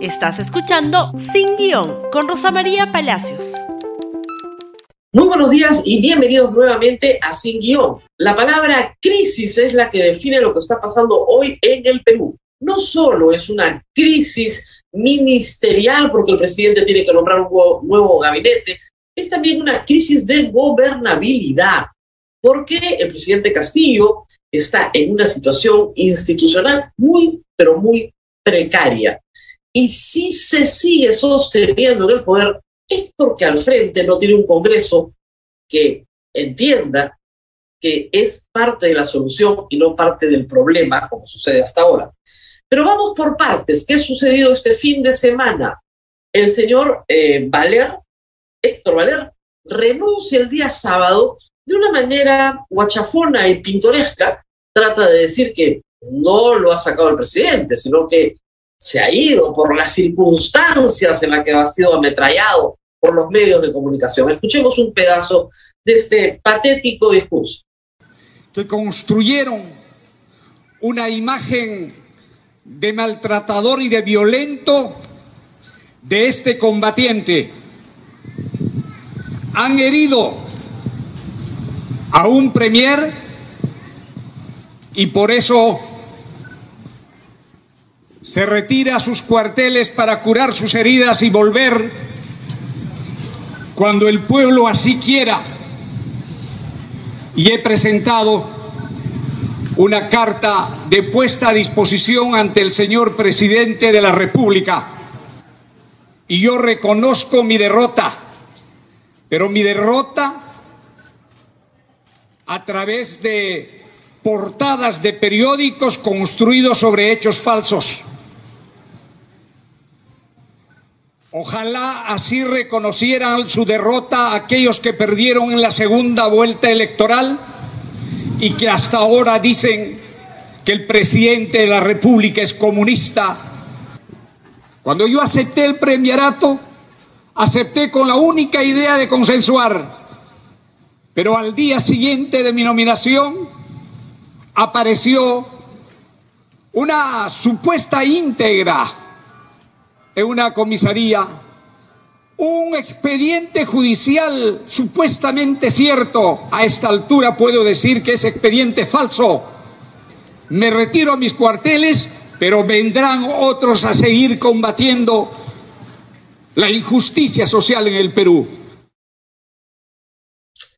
Estás escuchando Sin Guión con Rosa María Palacios. Muy buenos días y bienvenidos nuevamente a Sin Guión. La palabra crisis es la que define lo que está pasando hoy en el Perú. No solo es una crisis ministerial porque el presidente tiene que nombrar un nuevo gabinete, es también una crisis de gobernabilidad porque el presidente Castillo está en una situación institucional muy, pero muy precaria. Y si se sigue sosteniendo en el poder, es porque al frente no tiene un Congreso que entienda que es parte de la solución y no parte del problema, como sucede hasta ahora. Pero vamos por partes. ¿Qué ha sucedido este fin de semana? El señor eh, Valer, Héctor Valer, renuncia el día sábado de una manera guachafona y pintoresca. Trata de decir que no lo ha sacado el presidente, sino que se ha ido por las circunstancias en las que ha sido ametrallado por los medios de comunicación. Escuchemos un pedazo de este patético discurso. Que construyeron una imagen de maltratador y de violento de este combatiente. Han herido a un premier y por eso se retira a sus cuarteles para curar sus heridas y volver cuando el pueblo así quiera. Y he presentado una carta de puesta a disposición ante el señor presidente de la República. Y yo reconozco mi derrota, pero mi derrota a través de portadas de periódicos construidos sobre hechos falsos. Ojalá así reconocieran su derrota aquellos que perdieron en la segunda vuelta electoral y que hasta ahora dicen que el presidente de la República es comunista. Cuando yo acepté el premierato, acepté con la única idea de consensuar, pero al día siguiente de mi nominación apareció una supuesta íntegra en una comisaría un expediente judicial supuestamente cierto. A esta altura puedo decir que es expediente falso. Me retiro a mis cuarteles, pero vendrán otros a seguir combatiendo la injusticia social en el Perú.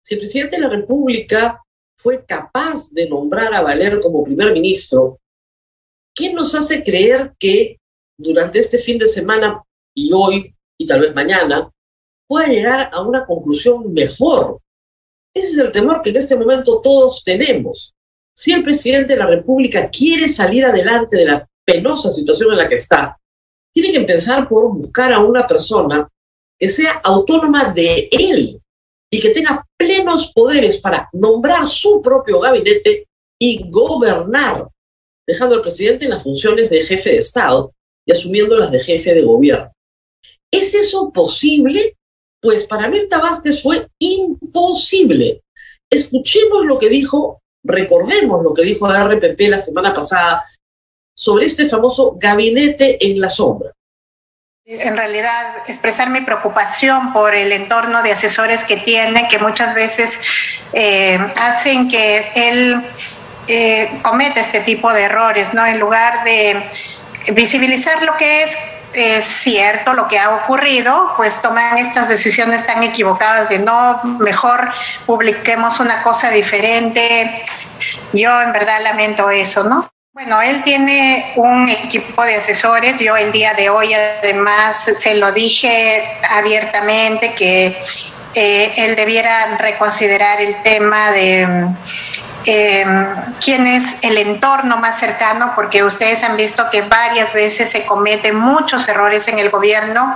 Si el presidente de la República fue capaz de nombrar a Valer como primer ministro, ¿qué nos hace creer que durante este fin de semana y hoy y tal vez mañana pueda llegar a una conclusión mejor. Ese es el temor que en este momento todos tenemos. Si el presidente de la República quiere salir adelante de la penosa situación en la que está, tiene que empezar por buscar a una persona que sea autónoma de él y que tenga plenos poderes para nombrar su propio gabinete y gobernar, dejando al presidente en las funciones de jefe de Estado y asumiendo las de jefe de gobierno. ¿Es eso posible? Pues para Mirta Vázquez fue imposible. Escuchemos lo que dijo, recordemos lo que dijo a RPP la semana pasada sobre este famoso gabinete en la sombra. En realidad, expresar mi preocupación por el entorno de asesores que tiene, que muchas veces eh, hacen que él eh, cometa este tipo de errores, ¿no? En lugar de visibilizar lo que es cierto, lo que ha ocurrido, pues toman estas decisiones tan equivocadas de no, mejor publiquemos una cosa diferente. Yo en verdad lamento eso, ¿no? Bueno, él tiene un equipo de asesores. Yo el día de hoy además se lo dije abiertamente que eh, él debiera reconsiderar el tema de eh, quién es el entorno más cercano, porque ustedes han visto que varias veces se cometen muchos errores en el gobierno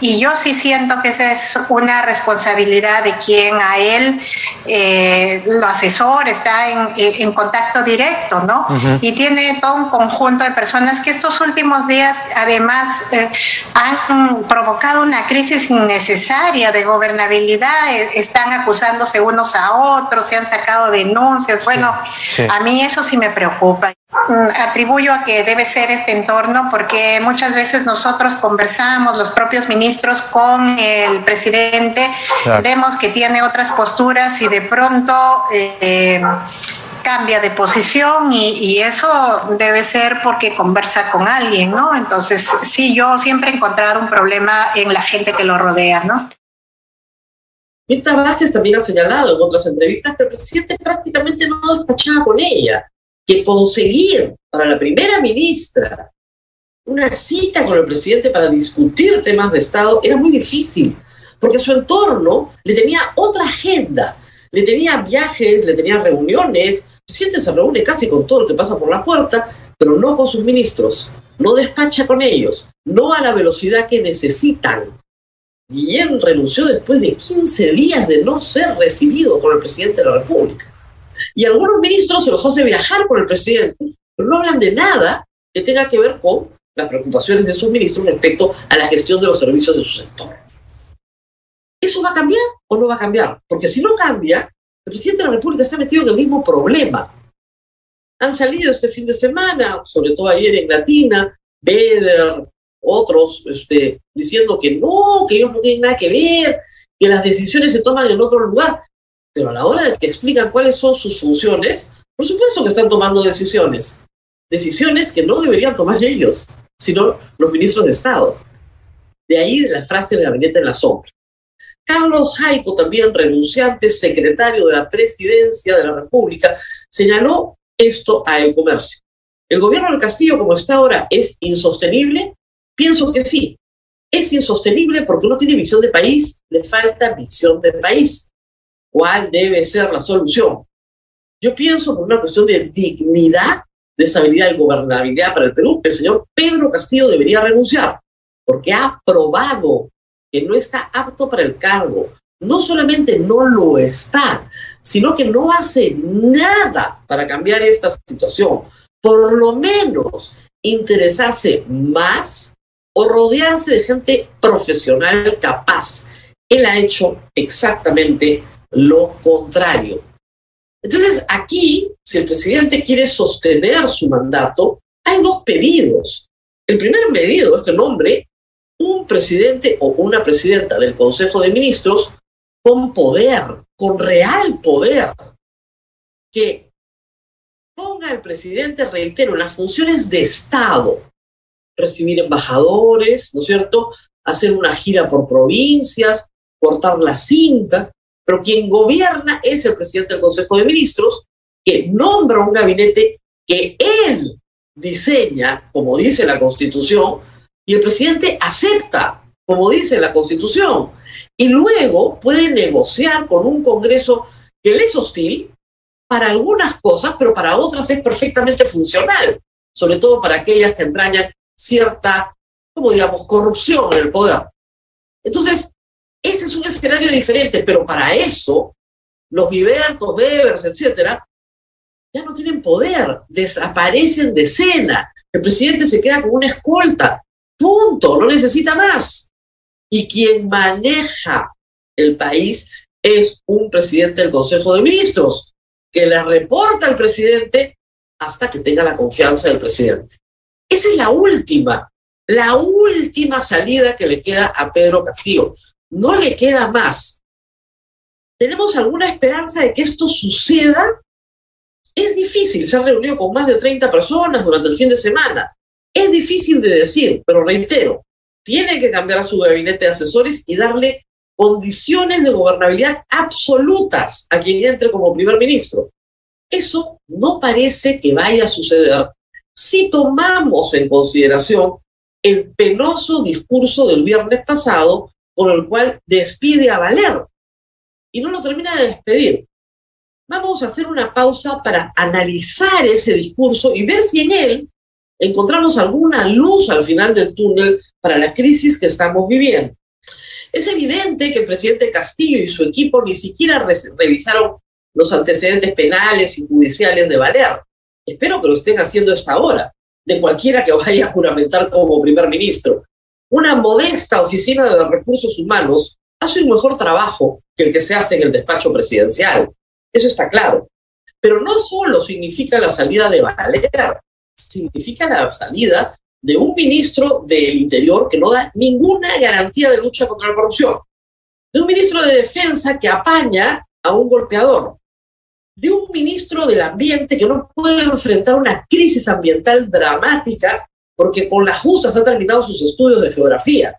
y yo sí siento que esa es una responsabilidad de quien a él eh, lo asesora, está en, contacto directo, ¿no? Y tiene todo un conjunto de personas que estos últimos días además eh, han provocado una crisis innecesaria de gobernabilidad, eh, están acusándose unos a otros, se han sacado denuncias bueno, a mí eso sí me preocupa. mm, atribuyo a que debe ser este entorno porque muchas veces nosotros conversamos, los propios ministros, con el presidente, vemos que tiene otras posturas y de pronto eh, cambia de posición y, y, eso debe ser porque conversa con alguien, ¿no? Entonces, sí, yo siempre he encontrado un problema en la gente que lo rodea, ¿no? Mirta Vázquez también ha señalado en otras entrevistas que el presidente prácticamente no despachaba con ella, que conseguir para la primera ministra una cita con el presidente para discutir temas de Estado era muy difícil, porque su entorno le tenía otra agenda, le tenía viajes, le tenía reuniones, el presidente se reúne casi con todo lo que pasa por la puerta, pero no con sus ministros, no despacha con ellos, no a la velocidad que necesitan. Guillén renunció después de 15 días de no ser recibido por el presidente de la República. Y algunos ministros se los hace viajar por el presidente, pero no hablan de nada que tenga que ver con las preocupaciones de sus ministros respecto a la gestión de los servicios de su sector. ¿Eso va a cambiar o no va a cambiar? Porque si no cambia, el presidente de la República está metido en el mismo problema. Han salido este fin de semana, sobre todo ayer en Latina, Beder, otros este, diciendo que no, que ellos no tienen nada que ver, que las decisiones se toman en otro lugar. Pero a la hora de que explican cuáles son sus funciones, por supuesto que están tomando decisiones. Decisiones que no deberían tomar ellos, sino los ministros de Estado. De ahí la frase del gabinete en la sombra. Carlos Jaico, también renunciante, secretario de la presidencia de la República, señaló esto a El Comercio. El gobierno del Castillo, como está ahora, es insostenible Pienso que sí. Es insostenible porque no tiene visión de país, le falta visión de país. ¿Cuál debe ser la solución? Yo pienso por una cuestión de dignidad, de estabilidad y gobernabilidad para el Perú, el señor Pedro Castillo debería renunciar, porque ha probado que no está apto para el cargo. No solamente no lo está, sino que no hace nada para cambiar esta situación. Por lo menos interesarse más o rodearse de gente profesional capaz. Él ha hecho exactamente lo contrario. Entonces, aquí, si el presidente quiere sostener su mandato, hay dos pedidos. El primer pedido es que nombre un presidente o una presidenta del Consejo de Ministros con poder, con real poder, que ponga al presidente, reitero, las funciones de Estado, recibir embajadores, ¿no es cierto? Hacer una gira por provincias, cortar la cinta, pero quien gobierna es el presidente del Consejo de Ministros, que nombra un gabinete que él diseña, como dice la Constitución, y el presidente acepta, como dice la Constitución, y luego puede negociar con un Congreso que le es hostil para algunas cosas, pero para otras es perfectamente funcional, sobre todo para aquellas que entrañan cierta, como digamos, corrupción en el poder. Entonces, ese es un escenario diferente, pero para eso, los Vivertos, Bevers, etcétera, ya no tienen poder, desaparecen de escena. El presidente se queda con una escolta, punto, no necesita más. Y quien maneja el país es un presidente del Consejo de Ministros, que le reporta al presidente hasta que tenga la confianza del presidente. Esa es la última, la última salida que le queda a Pedro Castillo. No le queda más. ¿Tenemos alguna esperanza de que esto suceda? Es difícil, se ha reunido con más de 30 personas durante el fin de semana. Es difícil de decir, pero reitero, tiene que cambiar a su gabinete de asesores y darle condiciones de gobernabilidad absolutas a quien entre como primer ministro. Eso no parece que vaya a suceder si tomamos en consideración el penoso discurso del viernes pasado por el cual despide a Valer y no lo termina de despedir. Vamos a hacer una pausa para analizar ese discurso y ver si en él encontramos alguna luz al final del túnel para la crisis que estamos viviendo. Es evidente que el presidente Castillo y su equipo ni siquiera revisaron los antecedentes penales y judiciales de Valer. Espero que lo estén haciendo esta hora, de cualquiera que vaya a juramentar como primer ministro. Una modesta oficina de recursos humanos hace un mejor trabajo que el que se hace en el despacho presidencial. Eso está claro. Pero no solo significa la salida de Valer, significa la salida de un ministro del Interior que no da ninguna garantía de lucha contra la corrupción, de un ministro de Defensa que apaña a un golpeador, de un ministro del Ambiente que no puede enfrentar una crisis ambiental dramática porque con la justa ha terminado sus estudios de geografía,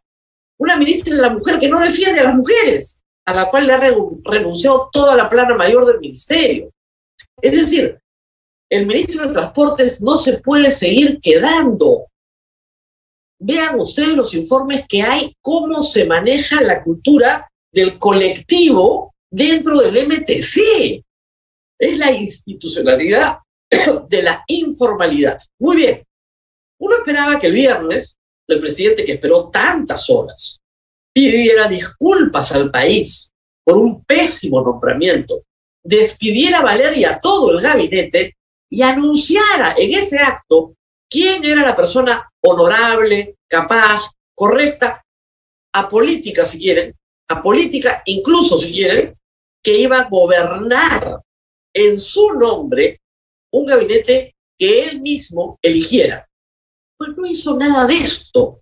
una ministra de la mujer que no defiende a las mujeres, a la cual le ha renunciado toda la plana mayor del ministerio. Es decir, el ministro de Transportes no se puede seguir quedando. Vean ustedes los informes que hay, cómo se maneja la cultura del colectivo dentro del MTC. Es la institucionalidad de la informalidad. Muy bien. Uno esperaba que el viernes el presidente que esperó tantas horas pidiera disculpas al país por un pésimo nombramiento, despidiera a Valeria a todo el gabinete y anunciara en ese acto quién era la persona honorable, capaz, correcta, apolítica si quieren, apolítica incluso si quieren, que iba a gobernar en su nombre un gabinete que él mismo eligiera. Pues no hizo nada de esto.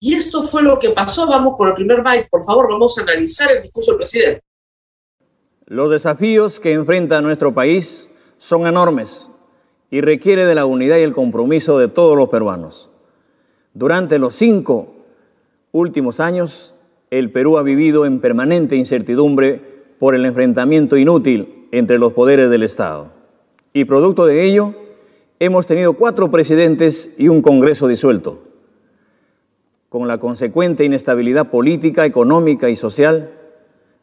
Y esto fue lo que pasó. Vamos con el primer byte. Por favor, vamos a analizar el discurso del presidente. Los desafíos que enfrenta nuestro país son enormes y requiere de la unidad y el compromiso de todos los peruanos. Durante los cinco últimos años, el Perú ha vivido en permanente incertidumbre por el enfrentamiento inútil entre los poderes del Estado. Y producto de ello, hemos tenido cuatro presidentes y un Congreso disuelto. Con la consecuente inestabilidad política, económica y social,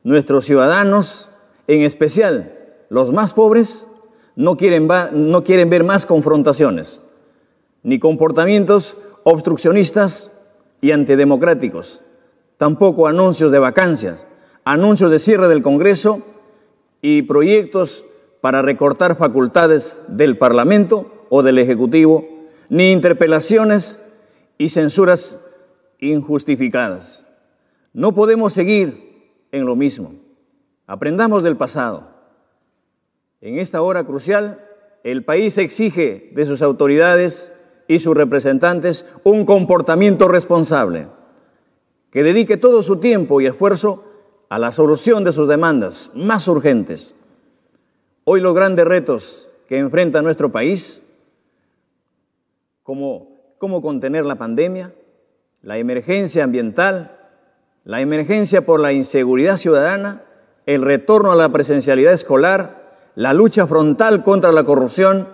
nuestros ciudadanos, en especial los más pobres, no quieren, no quieren ver más confrontaciones, ni comportamientos obstruccionistas y antidemocráticos, tampoco anuncios de vacancias, anuncios de cierre del Congreso y proyectos para recortar facultades del Parlamento o del Ejecutivo, ni interpelaciones y censuras injustificadas. No podemos seguir en lo mismo. Aprendamos del pasado. En esta hora crucial, el país exige de sus autoridades y sus representantes un comportamiento responsable, que dedique todo su tiempo y esfuerzo a la solución de sus demandas más urgentes. Hoy los grandes retos que enfrenta nuestro país como cómo contener la pandemia, la emergencia ambiental, la emergencia por la inseguridad ciudadana, el retorno a la presencialidad escolar, la lucha frontal contra la corrupción,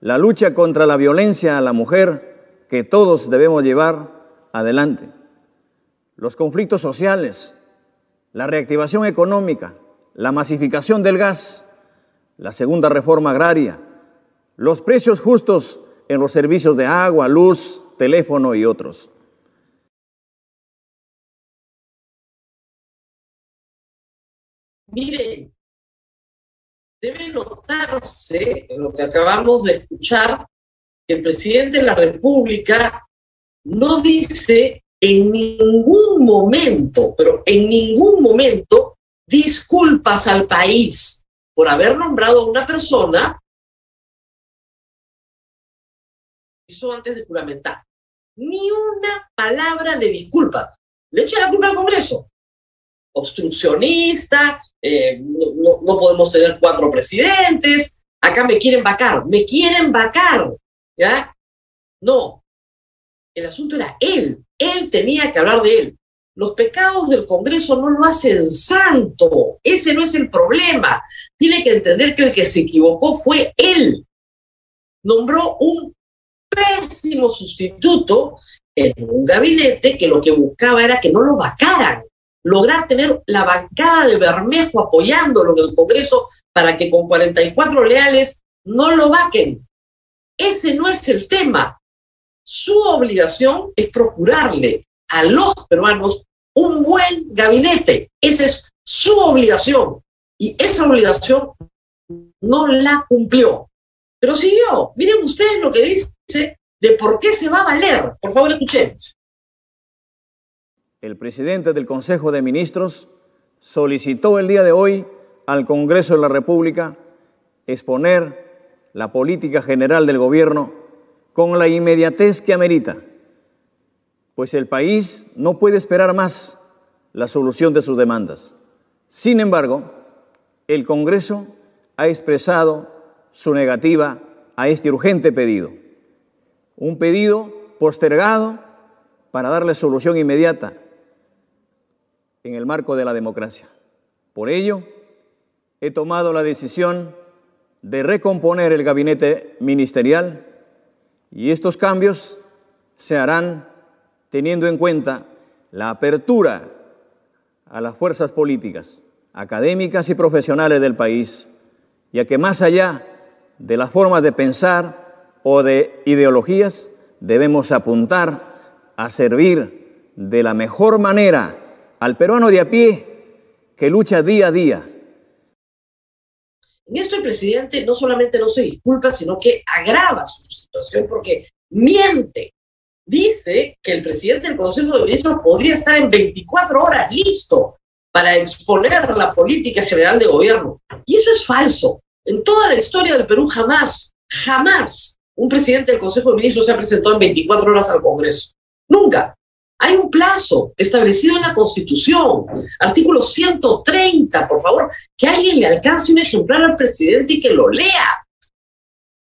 la lucha contra la violencia a la mujer que todos debemos llevar adelante, los conflictos sociales, la reactivación económica, la masificación del gas, la segunda reforma agraria, los precios justos en los servicios de agua, luz, teléfono y otros. Mire, debe notarse en lo que acabamos de escuchar que el presidente de la República no dice en ningún momento, pero en ningún momento, disculpas al país por haber nombrado a una persona hizo antes de juramentar. Ni una palabra de disculpa. Le echa la culpa al Congreso. Obstruccionista, eh, no, no, podemos tener cuatro presidentes, acá me quieren vacar, me quieren vacar, ¿ya? No, el asunto era él, él tenía que hablar de él. Los pecados del Congreso no lo hacen santo, ese no es el problema. Tiene que entender que el que se equivocó fue él. Nombró un pésimo sustituto en un gabinete que lo que buscaba era que no lo vacaran, lograr tener la bancada de Bermejo apoyándolo en el Congreso para que con 44 leales no lo vaquen. Ese no es el tema. Su obligación es procurarle a los peruanos un buen gabinete. Esa es su obligación. Y esa obligación no la cumplió. Pero siguió. Miren ustedes lo que dice de por qué se va a valer. Por favor, escuchemos. El presidente del Consejo de Ministros solicitó el día de hoy al Congreso de la República exponer la política general del gobierno con la inmediatez que amerita, pues el país no puede esperar más la solución de sus demandas. Sin embargo, el Congreso ha expresado su negativa a este urgente pedido, un pedido postergado para darle solución inmediata en el marco de la democracia. Por ello, he tomado la decisión de recomponer el gabinete ministerial y estos cambios se harán teniendo en cuenta la apertura a las fuerzas políticas, académicas y profesionales del país, ya que más allá de las formas de pensar o de ideologías, debemos apuntar a servir de la mejor manera al peruano de a pie que lucha día a día. En esto el presidente no solamente no se disculpa, sino que agrava su situación porque miente. Dice que el presidente del Consejo de Ministros podría estar en 24 horas listo para exponer la política general de gobierno. Y eso es falso. En toda la historia del Perú jamás, jamás un presidente del Consejo de Ministros se ha presentado en 24 horas al Congreso. Nunca. Hay un plazo establecido en la Constitución, artículo 130, por favor, que alguien le alcance un ejemplar al presidente y que lo lea.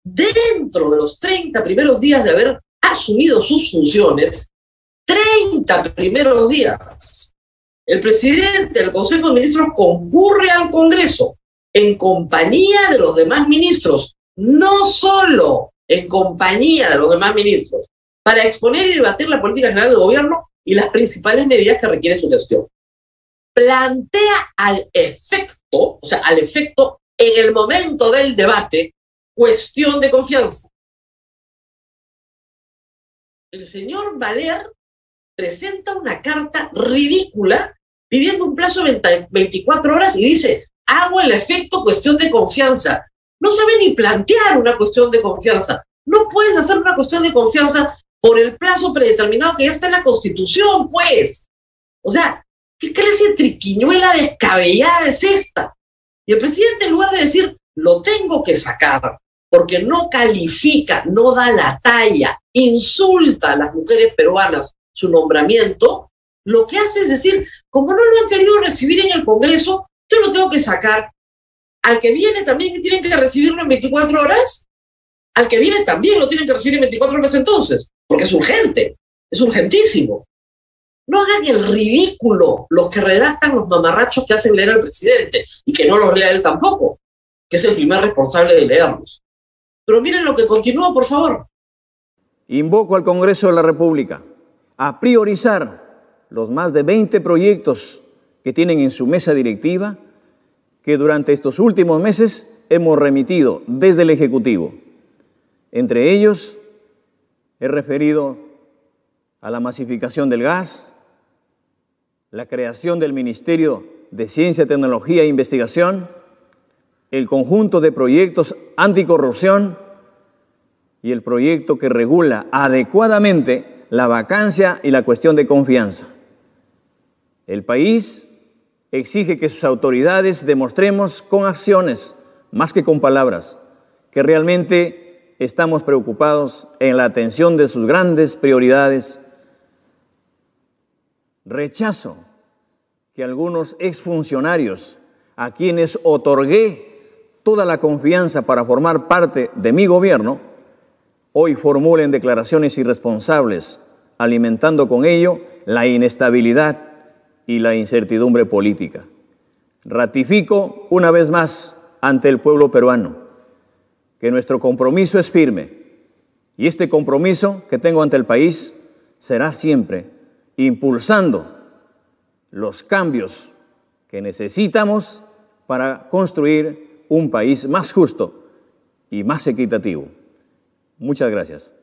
Dentro de los 30 primeros días de haber asumido sus funciones, 30 primeros días, el presidente del Consejo de Ministros concurre al Congreso en compañía de los demás ministros, no solo en compañía de los demás ministros, para exponer y debatir la política general del gobierno y las principales medidas que requiere su gestión. Plantea al efecto, o sea, al efecto en el momento del debate, cuestión de confianza. El señor Valer presenta una carta ridícula pidiendo un plazo de 24 horas y dice, hago el efecto cuestión de confianza. No sabe ni plantear una cuestión de confianza. No puedes hacer una cuestión de confianza por el plazo predeterminado que ya está en la Constitución, pues. O sea, ¿qué clase de triquiñuela descabellada es esta? Y el presidente, en lugar de decir, lo tengo que sacar, porque no califica, no da la talla, insulta a las mujeres peruanas su nombramiento, lo que hace es decir, como no lo han querido recibir en el Congreso, yo lo tengo que sacar. Al que viene también tienen que recibirlo en 24 horas, al que viene también lo tienen que recibir en 24 horas entonces porque es urgente, es urgentísimo. No hagan el ridículo los que redactan los mamarrachos que hacen leer al presidente y que no los lea él tampoco, que es el primer responsable de leerlos. Pero miren lo que continúa, por favor. Invoco al Congreso de la República a priorizar los más de 20 proyectos que tienen en su mesa directiva que durante estos últimos meses hemos remitido desde el Ejecutivo. Entre ellos, He referido a la masificación del gas, la creación del Ministerio de Ciencia, Tecnología e Investigación, el conjunto de proyectos anticorrupción y el proyecto que regula adecuadamente la vacancia y la cuestión de confianza. El país exige que sus autoridades demostremos con acciones, más que con palabras, que realmente estamos preocupados en la atención de sus grandes prioridades. Rechazo que algunos exfuncionarios a quienes otorgué toda la confianza para formar parte de mi gobierno, hoy formulen declaraciones irresponsables, alimentando con ello la inestabilidad y la incertidumbre política. Ratifico una vez más ante el pueblo peruano que nuestro compromiso es firme y este compromiso que tengo ante el país será siempre impulsando los cambios que necesitamos para construir un país más justo y más equitativo. Muchas gracias.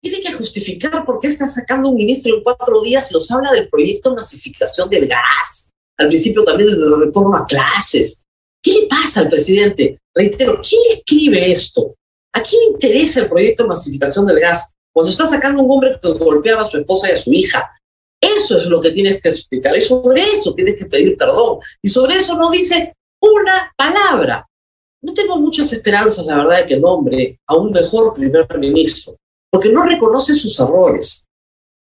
Tiene que justificar por qué está sacando un ministro en cuatro días y nos habla del proyecto de masificación del gas. Al principio también de la reforma a clases. ¿Qué le pasa al presidente? Reitero, ¿quién le escribe esto? ¿A quién le interesa el proyecto de masificación del gas cuando está sacando un hombre que golpeaba a su esposa y a su hija? Eso es lo que tienes que explicar y sobre eso tienes que pedir perdón. Y sobre eso no dice una palabra. no tengo muchas esperanzas, la verdad, de que nombre a un mejor primer ministro, porque no reconoce sus errores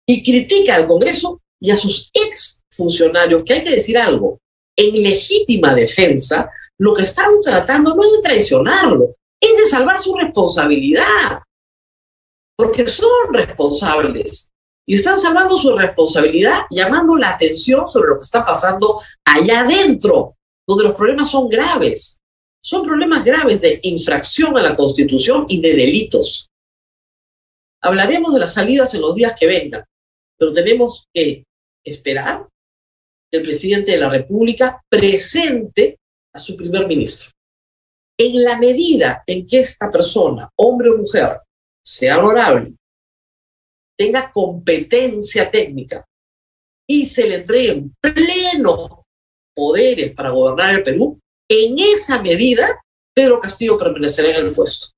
y critica al Congreso y a sus ex funcionarios, que hay que decir algo, en legítima defensa, lo que están tratando no es de traicionarlo, es de salvar su responsabilidad, porque son responsables y están salvando su responsabilidad, llamando la atención sobre lo que está pasando allá adentro, donde los problemas son graves. Son problemas graves de infracción a la Constitución y de delitos. Hablaremos de las salidas en los días que vengan, pero tenemos que esperar el presidente de la República presente a su primer ministro. En la medida en que esta persona, hombre o mujer, sea honorable, tenga competencia técnica y se le entreguen plenos poderes para gobernar el Perú, en esa medida Pedro Castillo permanecerá en el puesto.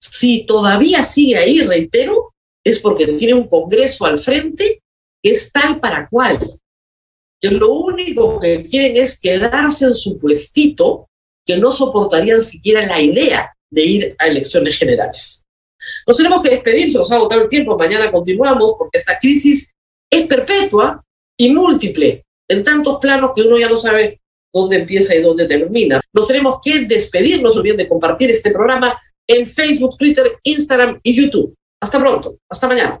Si todavía sigue ahí, reitero, es porque tiene un Congreso al frente que es tal para cual, que lo único que quieren es quedarse en su puestito, que no soportarían siquiera la idea de ir a elecciones generales. Nos tenemos que despedir, se nos ha agotado el tiempo, mañana continuamos porque esta crisis es perpetua y múltiple en tantos planos que uno ya no sabe dónde empieza y dónde termina. Nos tenemos que despedir, no olviden de compartir este programa en Facebook, Twitter, Instagram y YouTube. Hasta pronto, hasta mañana.